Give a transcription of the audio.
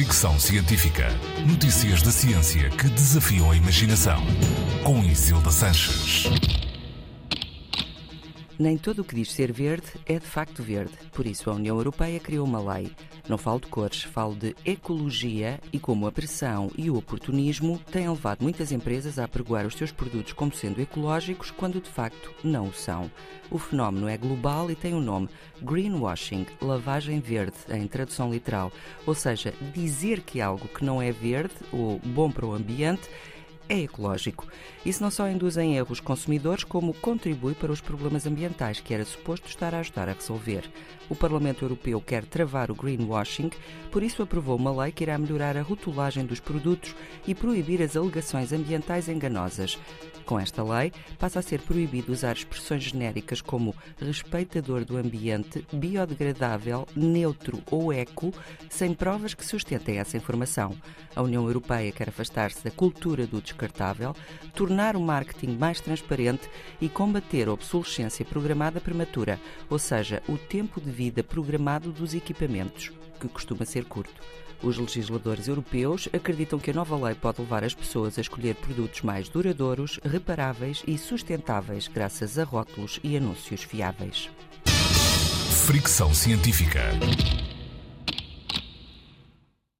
Fricção Científica. Notícias da ciência que desafiam a imaginação. Com Isilda Sanches. Nem todo o que diz ser verde é de facto verde. Por isso, a União Europeia criou uma lei. Não falo de cores, falo de ecologia e como a pressão e o oportunismo têm levado muitas empresas a apregoar os seus produtos como sendo ecológicos quando de facto não o são. O fenómeno é global e tem o nome greenwashing, lavagem verde, em tradução literal. Ou seja, dizer que algo que não é verde ou bom para o ambiente é ecológico. Isso não só induz em erro os consumidores, como contribui para os problemas ambientais que era suposto estar a ajudar a resolver. O Parlamento Europeu quer travar o greenwashing, por isso aprovou uma lei que irá melhorar a rotulagem dos produtos e proibir as alegações ambientais enganosas. Com esta lei, passa a ser proibido usar expressões genéricas como respeitador do ambiente, biodegradável, neutro ou eco, sem provas que sustentem essa informação. A União Europeia quer afastar-se da cultura do descartável, tornar o marketing mais transparente e combater a obsolescência programada prematura, ou seja, o tempo de vida programado dos equipamentos, que costuma ser curto. Os legisladores europeus acreditam que a nova lei pode levar as pessoas a escolher produtos mais duradouros, reparáveis e sustentáveis graças a rótulos e anúncios fiáveis. Fricção científica.